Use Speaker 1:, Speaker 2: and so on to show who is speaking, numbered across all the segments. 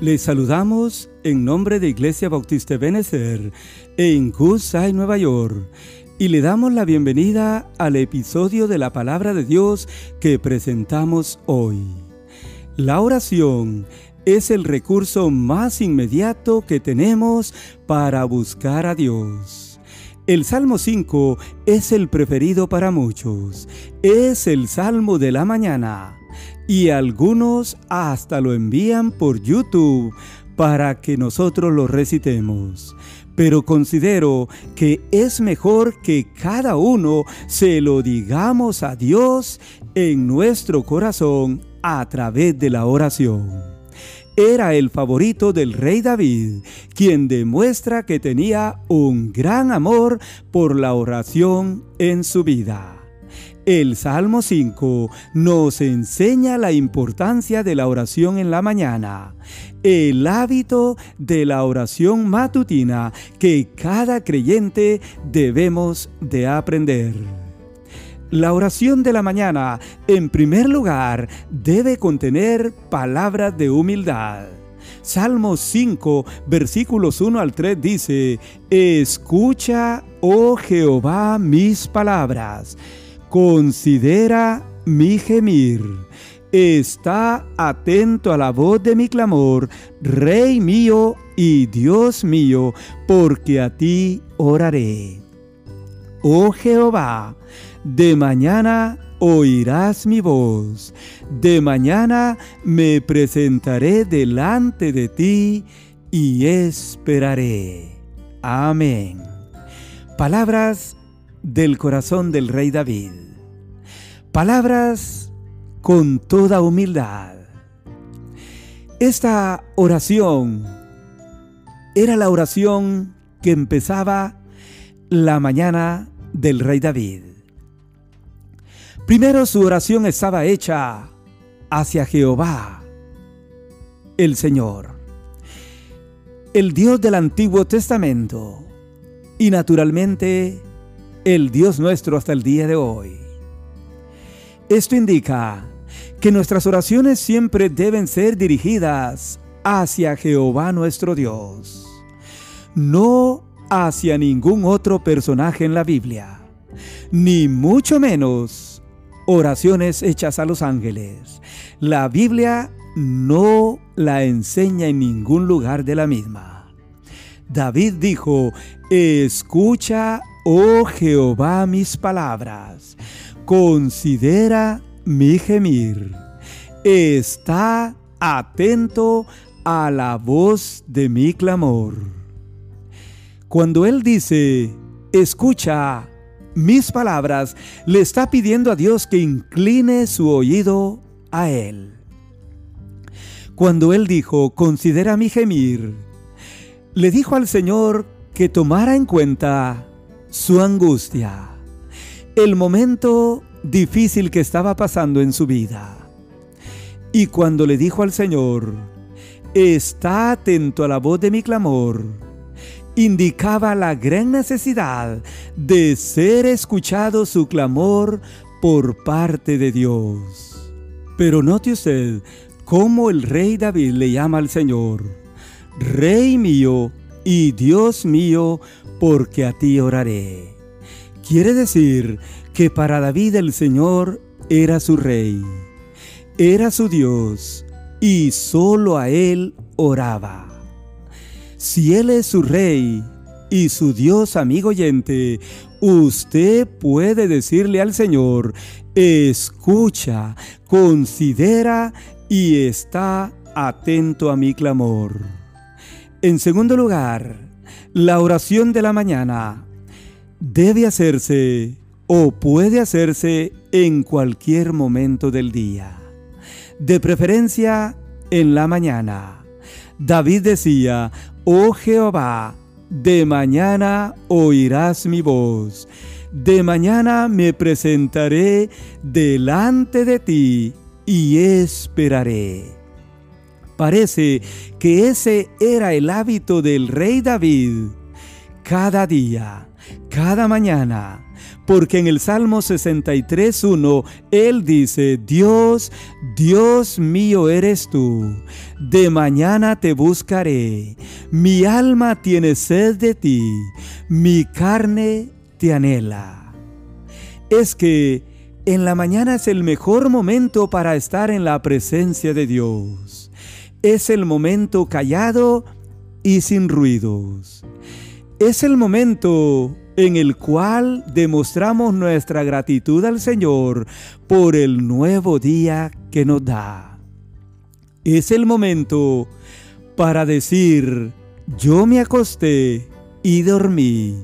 Speaker 1: Les saludamos en nombre de Iglesia Bautista Benecer en Kusai, Nueva York, y le damos la bienvenida al episodio de la Palabra de Dios que presentamos hoy. La oración es el recurso más inmediato que tenemos para buscar a Dios. El Salmo 5 es el preferido para muchos. Es el Salmo de la mañana y algunos hasta lo envían por YouTube para que nosotros lo recitemos. Pero considero que es mejor que cada uno se lo digamos a Dios en nuestro corazón a través de la oración. Era el favorito del rey David, quien demuestra que tenía un gran amor por la oración en su vida. El Salmo 5 nos enseña la importancia de la oración en la mañana, el hábito de la oración matutina que cada creyente debemos de aprender. La oración de la mañana, en primer lugar, debe contener palabras de humildad. Salmo 5, versículos 1 al 3 dice, Escucha, oh Jehová, mis palabras Considera mi gemir. Está atento a la voz de mi clamor, Rey mío y Dios mío, porque a ti oraré. Oh Jehová, de mañana oirás mi voz, de mañana me presentaré delante de ti y esperaré. Amén. Palabras del corazón del rey David. Palabras con toda humildad. Esta oración era la oración que empezaba la mañana del rey David. Primero su oración estaba hecha hacia Jehová, el Señor, el Dios del Antiguo Testamento, y naturalmente el Dios nuestro hasta el día de hoy. Esto indica que nuestras oraciones siempre deben ser dirigidas hacia Jehová nuestro Dios, no hacia ningún otro personaje en la Biblia, ni mucho menos oraciones hechas a los ángeles. La Biblia no la enseña en ningún lugar de la misma. David dijo, escucha Oh Jehová, mis palabras, considera mi gemir. Está atento a la voz de mi clamor. Cuando Él dice, escucha mis palabras, le está pidiendo a Dios que incline su oído a Él. Cuando Él dijo, considera mi gemir, le dijo al Señor que tomara en cuenta su angustia, el momento difícil que estaba pasando en su vida. Y cuando le dijo al Señor, está atento a la voz de mi clamor, indicaba la gran necesidad de ser escuchado su clamor por parte de Dios. Pero note usted cómo el rey David le llama al Señor, Rey mío y Dios mío, porque a ti oraré. Quiere decir que para David el Señor era su rey, era su Dios, y solo a Él oraba. Si Él es su rey y su Dios amigo oyente, usted puede decirle al Señor, escucha, considera y está atento a mi clamor. En segundo lugar, la oración de la mañana debe hacerse o puede hacerse en cualquier momento del día, de preferencia en la mañana. David decía, oh Jehová, de mañana oirás mi voz, de mañana me presentaré delante de ti y esperaré. Parece que ese era el hábito del rey David. Cada día, cada mañana, porque en el Salmo 63.1 Él dice, Dios, Dios mío eres tú, de mañana te buscaré, mi alma tiene sed de ti, mi carne te anhela. Es que en la mañana es el mejor momento para estar en la presencia de Dios. Es el momento callado y sin ruidos. Es el momento en el cual demostramos nuestra gratitud al Señor por el nuevo día que nos da. Es el momento para decir, yo me acosté y dormí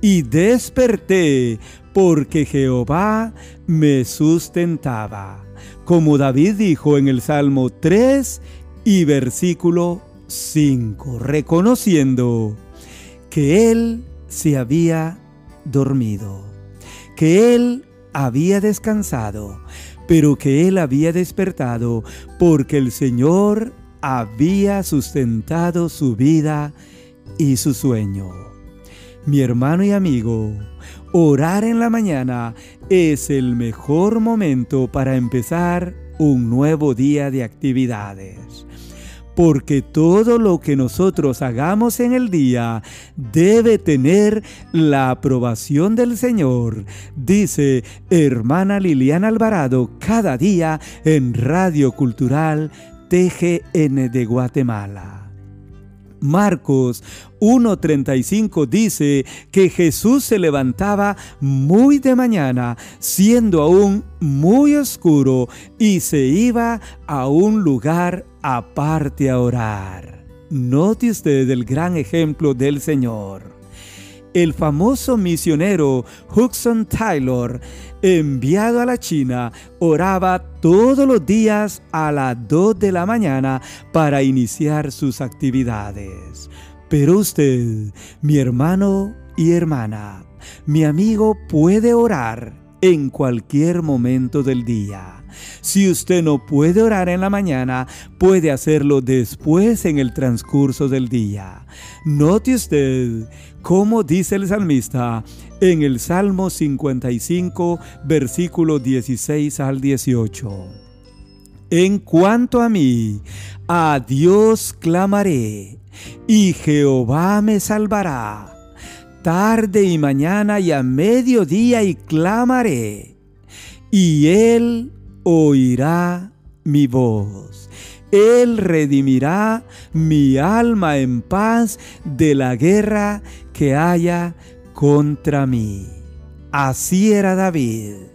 Speaker 1: y desperté porque Jehová me sustentaba. Como David dijo en el Salmo 3 y versículo 5, reconociendo que Él se había dormido, que Él había descansado, pero que Él había despertado porque el Señor había sustentado su vida y su sueño. Mi hermano y amigo, orar en la mañana es el mejor momento para empezar un nuevo día de actividades porque todo lo que nosotros hagamos en el día debe tener la aprobación del Señor, dice hermana Liliana Alvarado cada día en Radio Cultural TGN de Guatemala. Marcos 1.35 dice que Jesús se levantaba muy de mañana, siendo aún muy oscuro, y se iba a un lugar aparte a orar. Note usted el gran ejemplo del Señor. El famoso misionero Hudson Taylor, enviado a la China, oraba todos los días a las 2 de la mañana para iniciar sus actividades. Pero usted, mi hermano y hermana, mi amigo puede orar en cualquier momento del día. Si usted no puede orar en la mañana, puede hacerlo después en el transcurso del día. Note usted cómo dice el salmista en el Salmo 55, versículo 16 al 18. En cuanto a mí, a Dios clamaré, y Jehová me salvará. Tarde y mañana y a mediodía y clamaré, y Él oirá mi voz. Él redimirá mi alma en paz de la guerra que haya contra mí. Así era David.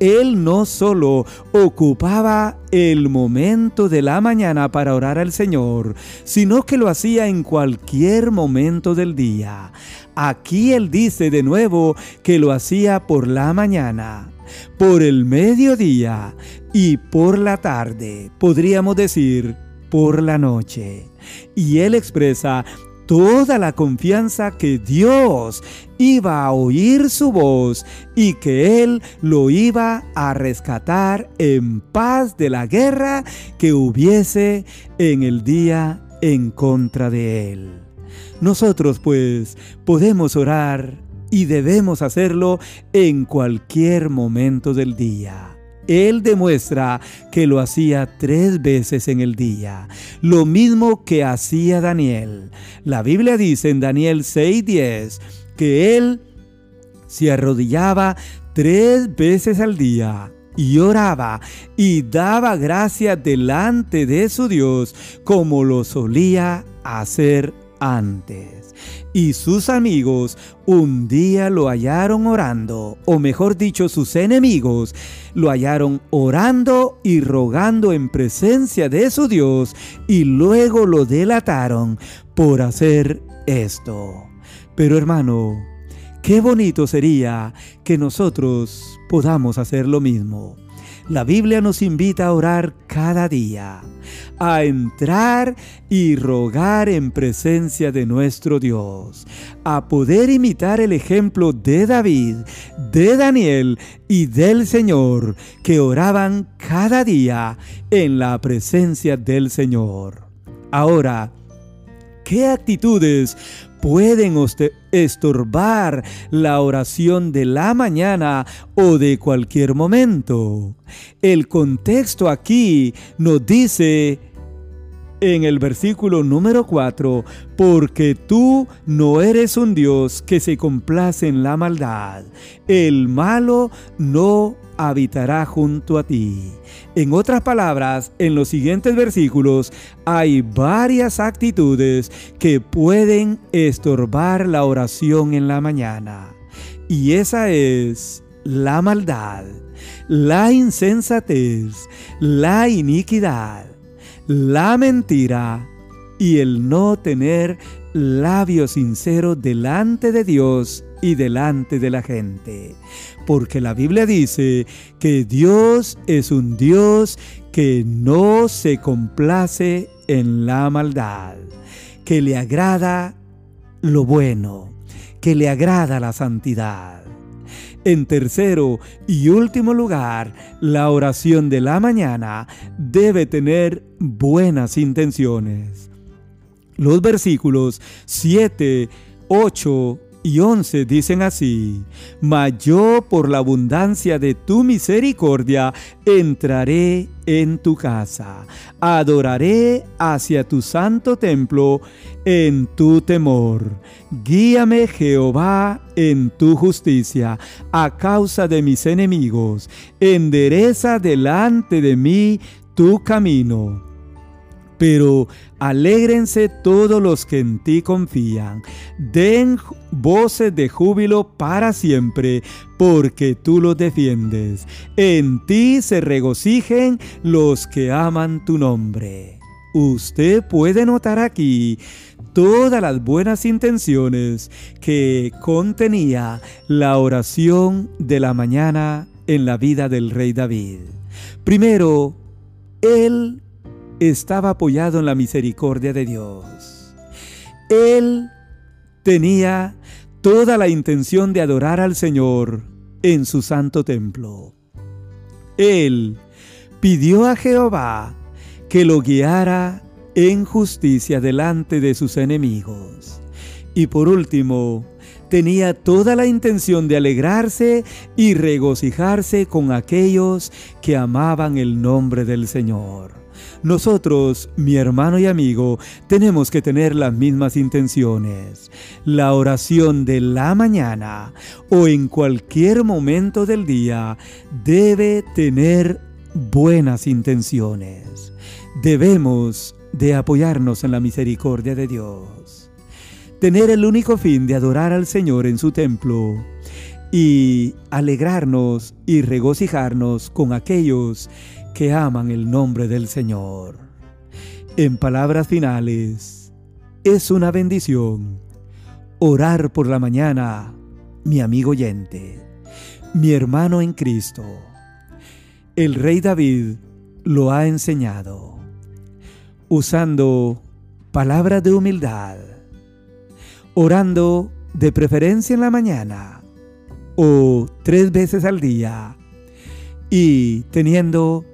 Speaker 1: Él no solo ocupaba el momento de la mañana para orar al Señor, sino que lo hacía en cualquier momento del día. Aquí él dice de nuevo que lo hacía por la mañana por el mediodía y por la tarde, podríamos decir por la noche. Y él expresa toda la confianza que Dios iba a oír su voz y que Él lo iba a rescatar en paz de la guerra que hubiese en el día en contra de Él. Nosotros pues podemos orar y debemos hacerlo en cualquier momento del día. Él demuestra que lo hacía tres veces en el día, lo mismo que hacía Daniel. La Biblia dice en Daniel 6:10 que él se arrodillaba tres veces al día y oraba y daba gracia delante de su Dios como lo solía hacer antes y sus amigos un día lo hallaron orando, o mejor dicho, sus enemigos lo hallaron orando y rogando en presencia de su Dios, y luego lo delataron por hacer esto. Pero hermano, qué bonito sería que nosotros podamos hacer lo mismo. La Biblia nos invita a orar cada día, a entrar y rogar en presencia de nuestro Dios, a poder imitar el ejemplo de David, de Daniel y del Señor, que oraban cada día en la presencia del Señor. Ahora, ¿qué actitudes pueden estorbar la oración de la mañana o de cualquier momento. El contexto aquí nos dice en el versículo número 4, porque tú no eres un Dios que se complace en la maldad. El malo no habitará junto a ti. En otras palabras, en los siguientes versículos hay varias actitudes que pueden estorbar la oración en la mañana. Y esa es la maldad, la insensatez, la iniquidad, la mentira y el no tener labio sincero delante de Dios y delante de la gente. Porque la Biblia dice que Dios es un Dios que no se complace en la maldad, que le agrada lo bueno, que le agrada la santidad. En tercero y último lugar, la oración de la mañana debe tener buenas intenciones. Los versículos 7, 8 y 11 dicen así, Mas yo por la abundancia de tu misericordia entraré en tu casa, adoraré hacia tu santo templo en tu temor. Guíame Jehová en tu justicia. A causa de mis enemigos, endereza delante de mí tu camino pero alégrense todos los que en ti confían. Den voces de júbilo para siempre, porque tú los defiendes. En ti se regocijen los que aman tu nombre. Usted puede notar aquí todas las buenas intenciones que contenía la oración de la mañana en la vida del rey David. Primero, él estaba apoyado en la misericordia de Dios. Él tenía toda la intención de adorar al Señor en su santo templo. Él pidió a Jehová que lo guiara en justicia delante de sus enemigos. Y por último, tenía toda la intención de alegrarse y regocijarse con aquellos que amaban el nombre del Señor. Nosotros, mi hermano y amigo, tenemos que tener las mismas intenciones. La oración de la mañana o en cualquier momento del día debe tener buenas intenciones. Debemos de apoyarnos en la misericordia de Dios. Tener el único fin de adorar al Señor en su templo y alegrarnos y regocijarnos con aquellos que aman el nombre del Señor. En palabras finales, es una bendición orar por la mañana, mi amigo oyente, mi hermano en Cristo. El rey David lo ha enseñado, usando palabras de humildad, orando de preferencia en la mañana o tres veces al día y teniendo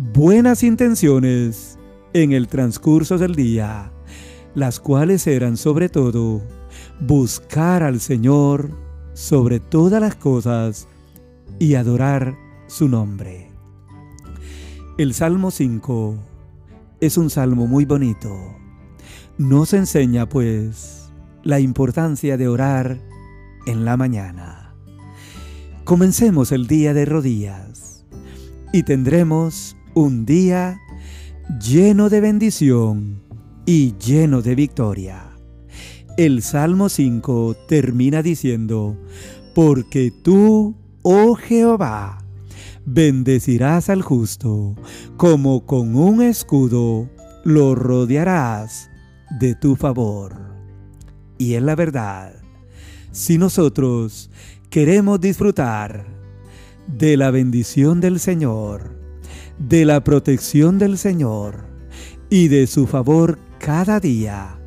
Speaker 1: buenas intenciones en el transcurso del día, las cuales eran sobre todo buscar al Señor sobre todas las cosas y adorar su nombre. El Salmo 5 es un salmo muy bonito. Nos enseña pues la importancia de orar en la mañana. Comencemos el día de rodillas y tendremos un día lleno de bendición y lleno de victoria. El Salmo 5 termina diciendo, porque tú, oh Jehová, bendecirás al justo, como con un escudo lo rodearás de tu favor. Y es la verdad, si nosotros queremos disfrutar de la bendición del Señor, de la protección del Señor y de su favor cada día,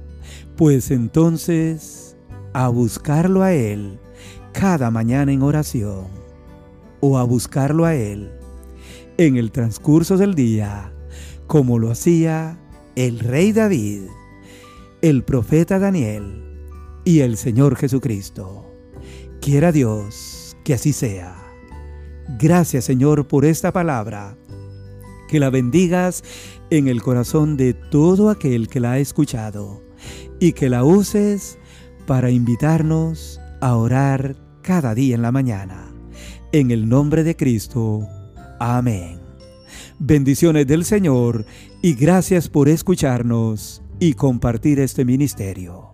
Speaker 1: pues entonces a buscarlo a Él cada mañana en oración o a buscarlo a Él en el transcurso del día, como lo hacía el rey David, el profeta Daniel y el Señor Jesucristo. Quiera Dios que así sea. Gracias Señor por esta palabra. Que la bendigas en el corazón de todo aquel que la ha escuchado y que la uses para invitarnos a orar cada día en la mañana. En el nombre de Cristo. Amén. Bendiciones del Señor y gracias por escucharnos y compartir este ministerio.